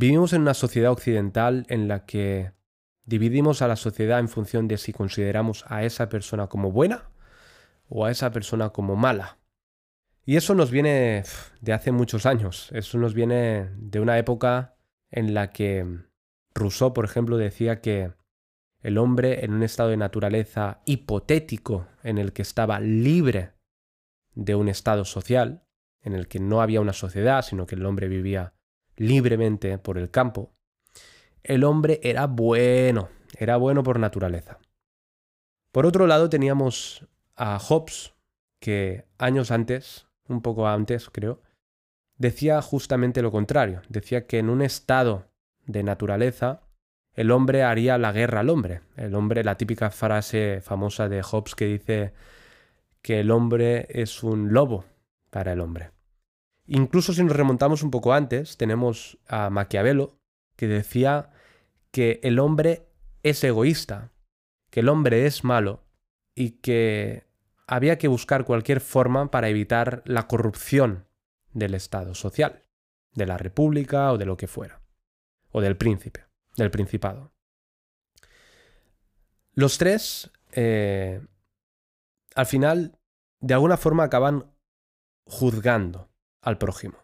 Vivimos en una sociedad occidental en la que dividimos a la sociedad en función de si consideramos a esa persona como buena o a esa persona como mala. Y eso nos viene de hace muchos años, eso nos viene de una época en la que Rousseau, por ejemplo, decía que el hombre en un estado de naturaleza hipotético en el que estaba libre de un estado social, en el que no había una sociedad, sino que el hombre vivía libremente por el campo, el hombre era bueno, era bueno por naturaleza. Por otro lado teníamos a Hobbes, que años antes, un poco antes creo, decía justamente lo contrario, decía que en un estado de naturaleza el hombre haría la guerra al hombre. El hombre, la típica frase famosa de Hobbes que dice que el hombre es un lobo para el hombre. Incluso si nos remontamos un poco antes, tenemos a Maquiavelo, que decía que el hombre es egoísta, que el hombre es malo y que había que buscar cualquier forma para evitar la corrupción del Estado social, de la República o de lo que fuera, o del príncipe del Principado. Los tres, eh, al final, de alguna forma acaban juzgando al prójimo.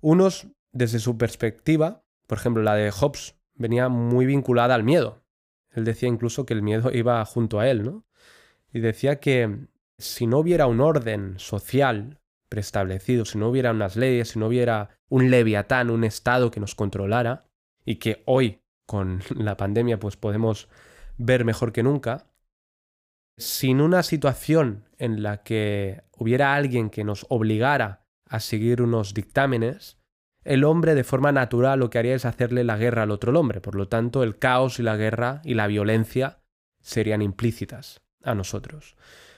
Unos, desde su perspectiva, por ejemplo, la de Hobbes, venía muy vinculada al miedo. Él decía incluso que el miedo iba junto a él, ¿no? Y decía que si no hubiera un orden social preestablecido, si no hubiera unas leyes, si no hubiera un leviatán, un Estado que nos controlara, y que hoy con la pandemia pues podemos ver mejor que nunca, sin una situación en la que hubiera alguien que nos obligara a seguir unos dictámenes, el hombre de forma natural lo que haría es hacerle la guerra al otro hombre. Por lo tanto, el caos y la guerra y la violencia serían implícitas a nosotros.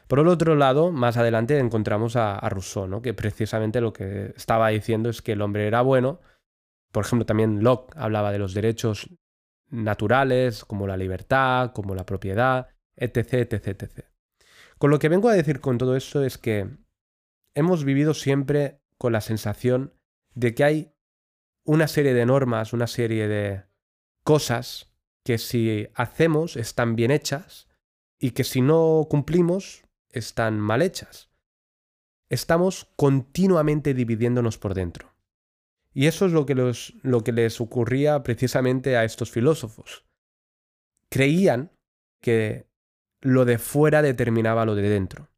Por el otro lado, más adelante encontramos a, Rousseau, ¿no? que precisamente lo que estaba diciendo es que el hombre era bueno por ejemplo, también Locke hablaba de los derechos naturales, como la libertad, como la propiedad, etc., etc., etc. Con lo que vengo a decir con todo eso es que hemos vivido siempre con la sensación de que hay una serie de normas, una serie de cosas que si hacemos están bien hechas y que si no cumplimos están mal hechas. Estamos continuamente dividiéndonos por dentro. Y eso es lo que, lo que les ocurría precisamente a estos filósofos. Creían que lo de fuera determinaba lo de dentro.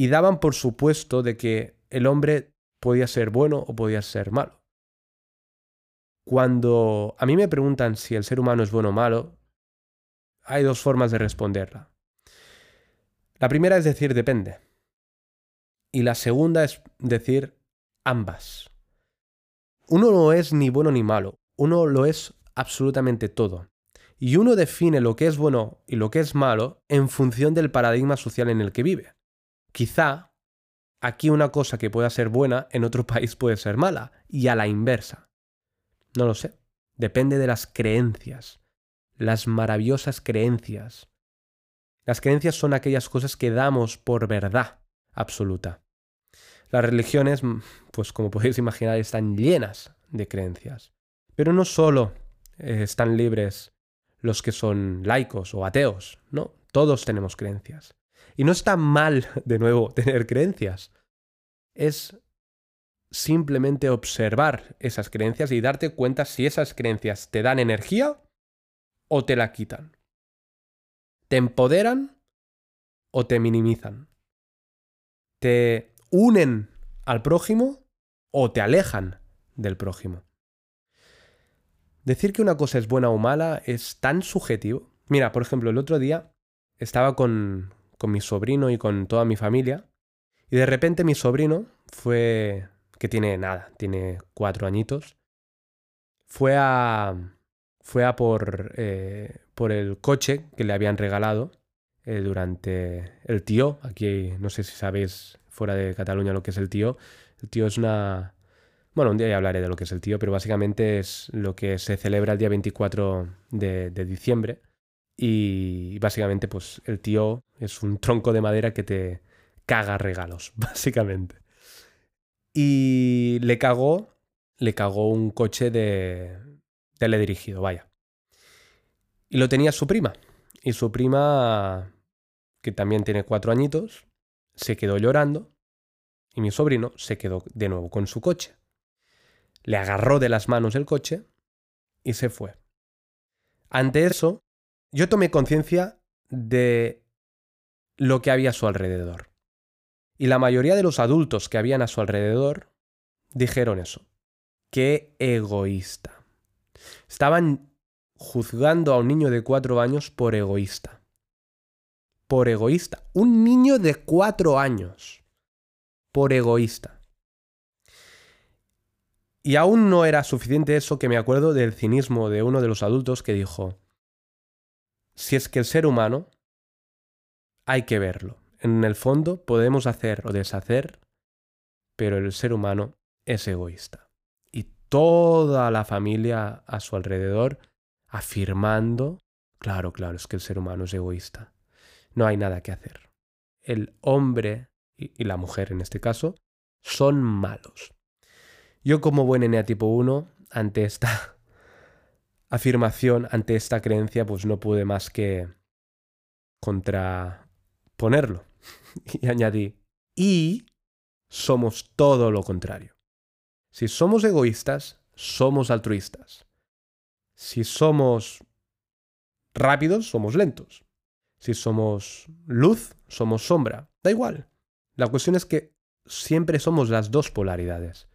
Y daban por supuesto de que el hombre podía ser bueno o podía ser malo. Cuando a mí me preguntan si el ser humano es bueno o malo, hay dos formas de responderla. La primera es decir depende. Y la segunda es decir ambas. Uno no es ni bueno ni malo, uno lo es absolutamente todo. Y uno define lo que es bueno y lo que es malo en función del paradigma social en el que vive. Quizá aquí una cosa que pueda ser buena en otro país puede ser mala, y a la inversa. No lo sé. Depende de las creencias, las maravillosas creencias. Las creencias son aquellas cosas que damos por verdad absoluta. Las religiones, mm, pues como podéis imaginar, están llenas de creencias. Pero no solo eh, están libres los que son laicos o ateos, no, todos tenemos creencias. Y no está mal, de nuevo, tener creencias. Es simplemente observar esas creencias y darte cuenta si esas creencias te dan energía o te la quitan. ¿Te empoderan o te minimizan? ¿Te unen al prójimo o te alejan del prójimo. Decir que una cosa es buena o mala es tan subjetivo. Mira, por ejemplo, el otro día estaba con, con mi sobrino y con toda mi familia y de repente mi sobrino fue, que tiene nada, tiene cuatro añitos, fue a, fue a por, eh, por el coche que le habían regalado eh, durante el tío. Aquí no sé si sabéis fuera de Cataluña lo que es el tío. El tío es una... Bueno, un día ya hablaré de lo que es el tío, pero básicamente es lo que se celebra el día 24 de, de diciembre. Y básicamente, pues el tío es un tronco de madera que te caga regalos, básicamente. Y le cagó le cagó un coche de teledirigido, vaya. Y lo tenía su prima. Y su prima, que también tiene cuatro añitos, se quedó llorando y mi sobrino se quedó de nuevo con su coche. Le agarró de las manos el coche y se fue. Ante eso, yo tomé conciencia de lo que había a su alrededor. Y la mayoría de los adultos que habían a su alrededor dijeron eso. Qué egoísta. Estaban juzgando a un niño de cuatro años por egoísta. Por egoísta. Un niño de cuatro años. Por egoísta. Y aún no era suficiente eso que me acuerdo del cinismo de uno de los adultos que dijo, si es que el ser humano hay que verlo. En el fondo podemos hacer o deshacer, pero el ser humano es egoísta. Y toda la familia a su alrededor afirmando, claro, claro, es que el ser humano es egoísta. No hay nada que hacer. El hombre y, la mujer en este caso son malos. Yo como buen eneatipo 1, ante esta afirmación, ante esta creencia, pues no pude más que contraponerlo. y añadí, y somos todo lo contrario. Si somos egoístas, somos altruistas. Si somos rápidos, somos lentos. Si somos luz, somos sombra. Da igual. La cuestión es que siempre somos las dos polaridades.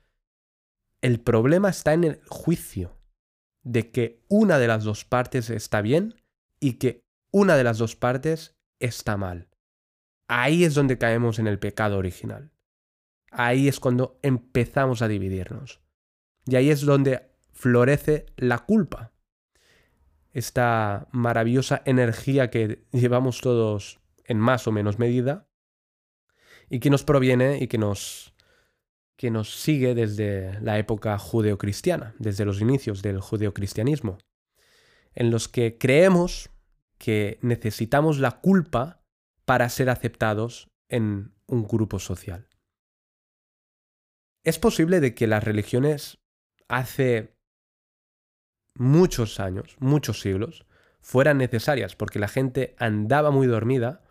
El problema está en el juicio de que una de las dos partes está bien y que una de las dos partes está mal. Ahí es donde caemos en el pecado original. Ahí es cuando empezamos a dividirnos. Y ahí es donde florece la culpa esta maravillosa energía que llevamos todos en más o menos medida y que nos proviene y que nos, que nos sigue desde la época judeocristiana, desde los inicios del judeocristianismo, en los que creemos que necesitamos la culpa para ser aceptados en un grupo social. Es posible de que las religiones hace muchos años, muchos siglos, fueran necesarias porque la gente andaba muy dormida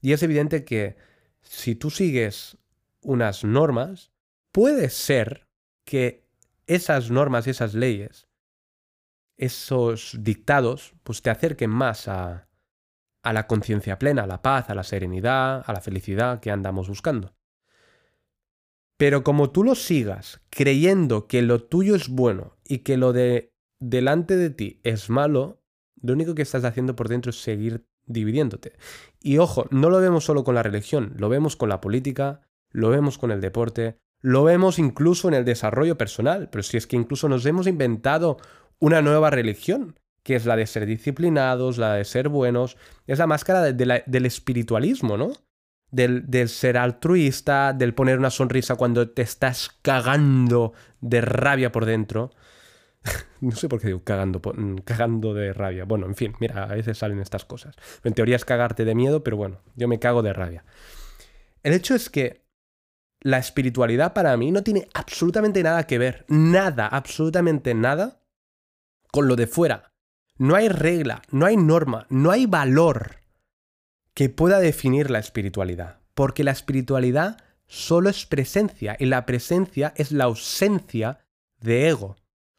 y es evidente que si tú sigues unas normas, puede ser que esas normas esas leyes, esos dictados, pues te acerquen más a, a la conciencia plena, a la paz, a la serenidad, a la felicidad que andamos buscando. Pero como tú lo sigas creyendo que lo tuyo es bueno y que lo de delante de ti es malo, lo único que estás haciendo por dentro es seguir dividiéndote. Y ojo, no lo vemos solo con la religión, lo vemos con la política, lo vemos con el deporte, lo vemos incluso en el desarrollo personal, pero si es que incluso nos hemos inventado una nueva religión, que es la de ser disciplinados, la de ser buenos, es la máscara del espiritualismo, ¿no? Del, ser altruista, del poner una sonrisa cuando te estás cagando de rabia por dentro. no sé por qué digo cagando, mm, cagando de rabia. Bueno, en fin, mira, a veces salen estas cosas. En teoría es cagarte de miedo, pero bueno, yo me cago de rabia. El hecho es que la espiritualidad para mí no tiene absolutamente nada que ver, nada, absolutamente nada, con lo de fuera. No hay regla, no hay norma, no hay valor que pueda definir la espiritualidad. Porque la espiritualidad solo es presencia y la presencia es la ausencia de ego.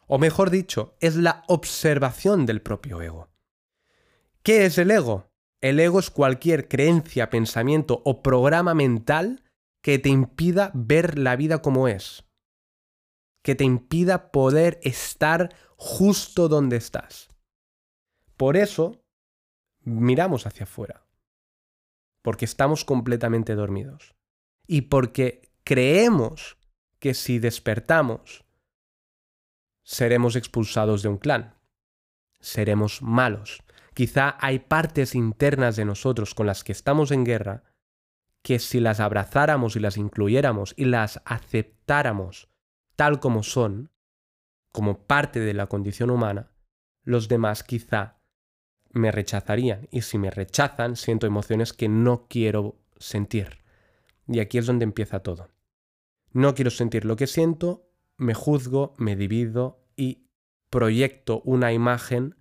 O mejor dicho, es la observación del propio ego. ¿Qué es el ego? El ego es cualquier creencia, pensamiento o programa mental que te impida ver la vida como es. Que te impida poder estar justo donde estás. Por eso, miramos hacia afuera. Porque estamos completamente dormidos. Y porque creemos que si despertamos seremos expulsados de un clan. Seremos malos. Quizá hay partes internas de nosotros con las que estamos en guerra que si las abrazáramos y las incluyéramos y las aceptáramos tal como son, como parte de la condición humana, los demás quizá me rechazarían. Y si me rechazan, siento emociones que no quiero sentir. Y aquí es donde empieza todo. No quiero sentir lo que siento me juzgo, me divido y proyecto una imagen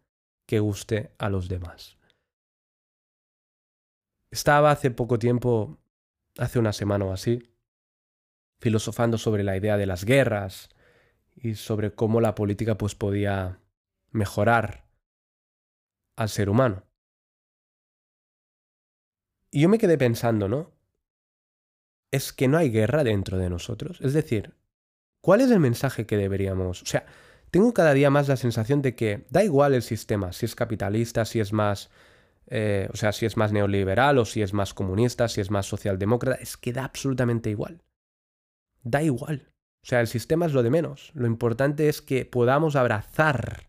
que guste a los demás. Estaba hace poco tiempo, hace una semana o así, filosofando sobre la idea de las guerras y sobre cómo la política pues podía mejorar al ser humano. Y yo me quedé pensando, ¿no? Es que no hay guerra dentro de nosotros. Es decir, ¿cuál es el mensaje que deberíamos... O sea, tengo cada día más la sensación de que da igual el sistema, si es capitalista, si es más eh, o sea, si es más neoliberal o si es más comunista, si es más socialdemócrata, es que da absolutamente igual. Da igual. O sea, el sistema es lo de menos. Lo importante es que podamos abrazar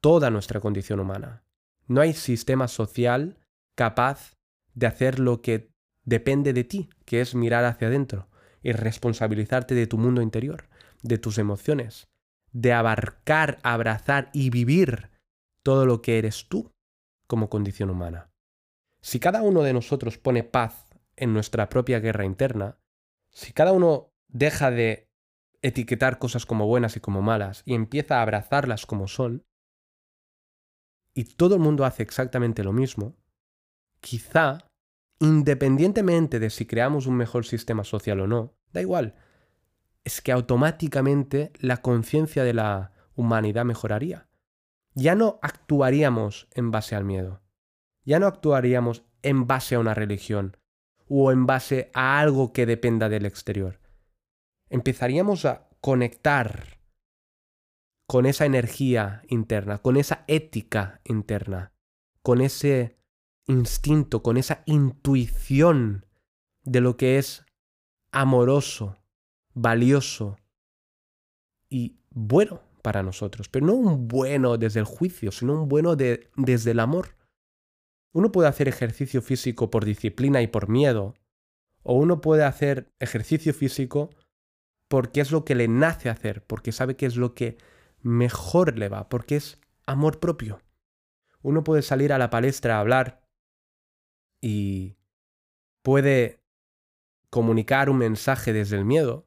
toda nuestra condición humana. No hay sistema social capaz de hacer lo que depende de ti, que es mirar hacia adentro y responsabilizarte de tu mundo interior, de tus emociones, de abarcar, abrazar y vivir todo lo que eres tú como condición humana. Si cada uno de nosotros pone paz en nuestra propia guerra interna, si cada uno deja de etiquetar cosas como buenas y como malas y empieza a abrazarlas como son, y todo el mundo hace exactamente lo mismo, quizá, independientemente de si creamos un mejor sistema social o no, da igual, es que automáticamente la conciencia de la humanidad mejoraría ya no actuaríamos en base al miedo. Ya no actuaríamos en base a una religión o en base a algo que dependa del exterior. Empezaríamos a conectar con esa energía interna, con esa ética interna, con ese instinto, con esa intuición de lo que es amoroso, valioso y bueno para nosotros, pero no un bueno desde el juicio, sino un bueno desde el amor. Uno puede hacer ejercicio físico por disciplina y por miedo, o uno puede hacer ejercicio físico porque es lo que le nace hacer, porque sabe que es lo que mejor le va, porque es amor propio. Uno puede salir a la palestra a hablar y puede comunicar un mensaje desde el miedo,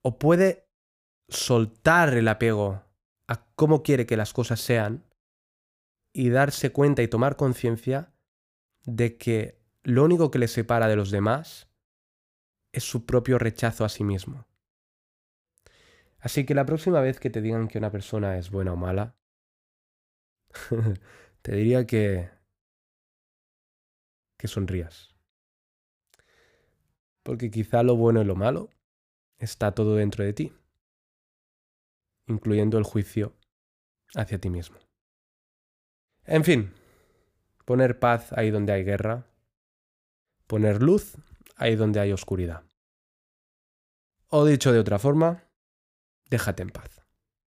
o puede soltar el apego a cómo quiere que las cosas sean y darse cuenta y tomar conciencia de que lo único que le separa de los demás es su propio rechazo a sí mismo. Así que la próxima vez que te digan que una persona es buena o mala, te diría que que sonrías. Porque quizá lo bueno y lo malo está todo dentro de ti incluyendo el juicio hacia ti mismo. En fin, poner paz ahí donde hay guerra, poner luz ahí donde hay oscuridad. O dicho de otra forma, déjate en paz.